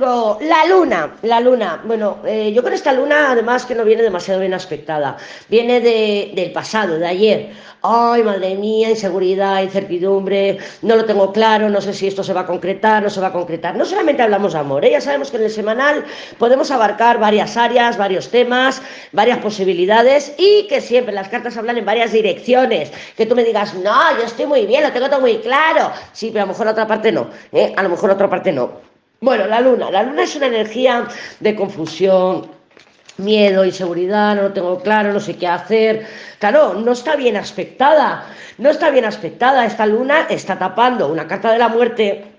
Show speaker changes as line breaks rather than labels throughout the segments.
La luna, la luna. Bueno, eh, yo con esta luna, además que no viene demasiado bien aspectada, viene de, del pasado, de ayer. Ay, madre mía, inseguridad, incertidumbre, no lo tengo claro, no sé si esto se va a concretar, no se va a concretar. No solamente hablamos de amor, ¿eh? ya sabemos que en el semanal podemos abarcar varias áreas, varios temas, varias posibilidades y que siempre las cartas hablan en varias direcciones. Que tú me digas, no, yo estoy muy bien, lo tengo todo muy claro. Sí, pero a lo mejor la otra parte no, ¿eh? a lo mejor la otra parte no. Bueno, la luna. La luna es una energía de confusión, miedo, inseguridad, no lo tengo claro, no sé qué hacer. Claro, no está bien aspectada. No está bien aspectada. Esta luna está tapando una carta de la muerte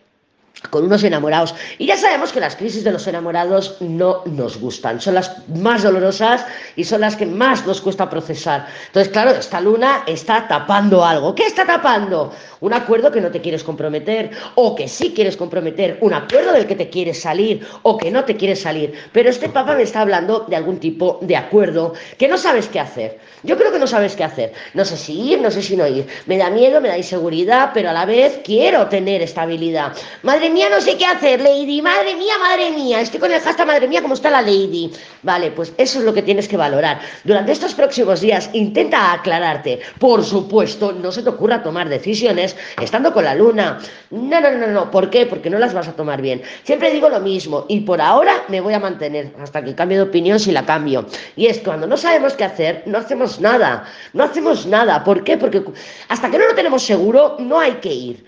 con unos enamorados. Y ya sabemos que las crisis de los enamorados no nos gustan, son las más dolorosas y son las que más nos cuesta procesar. Entonces, claro, esta luna está tapando algo. ¿Qué está tapando? Un acuerdo que no te quieres comprometer o que sí quieres comprometer, un acuerdo del que te quieres salir o que no te quieres salir. Pero este papa me está hablando de algún tipo de acuerdo que no sabes qué hacer. Yo creo que no sabes qué hacer. No sé si ir, no sé si no ir. Me da miedo, me da inseguridad, pero a la vez quiero tener estabilidad. Madre mía, no sé qué hacer, Lady. Madre mía, madre mía. Estoy con el hashtag madre mía, ¿cómo está la Lady? Vale, pues eso es lo que tienes que valorar. Durante estos próximos días, intenta aclararte. Por supuesto, no se te ocurra tomar decisiones estando con la luna. No, no, no, no. ¿Por qué? Porque no las vas a tomar bien. Siempre digo lo mismo y por ahora me voy a mantener hasta que cambie de opinión si la cambio. Y es cuando no sabemos qué hacer, no hacemos nada. No hacemos nada. ¿Por qué? Porque hasta que no lo tenemos seguro, no hay que ir.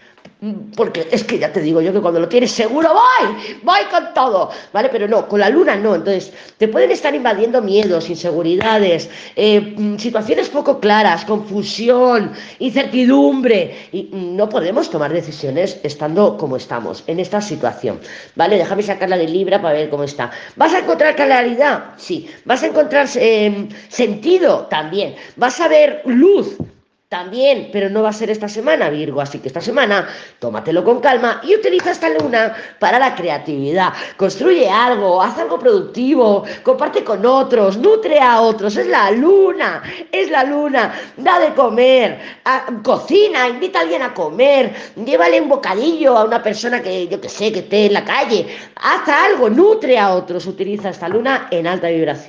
Porque es que ya te digo yo que cuando lo tienes seguro, voy, voy con todo, ¿vale? Pero no, con la luna no. Entonces, te pueden estar invadiendo miedos, inseguridades, eh, mm, situaciones poco claras, confusión, incertidumbre. Y no podemos tomar decisiones estando como estamos, en esta situación, ¿vale? Déjame sacarla de Libra para ver cómo está. ¿Vas a encontrar claridad? Sí. ¿Vas a encontrar eh, sentido? También. ¿Vas a ver luz? También, pero no va a ser esta semana, Virgo, así que esta semana tómatelo con calma y utiliza esta luna para la creatividad. Construye algo, haz algo productivo, comparte con otros, nutre a otros. Es la luna, es la luna. Da de comer, cocina, invita a alguien a comer, llévale un bocadillo a una persona que yo que sé, que esté en la calle. Haz algo, nutre a otros. Utiliza esta luna en alta vibración.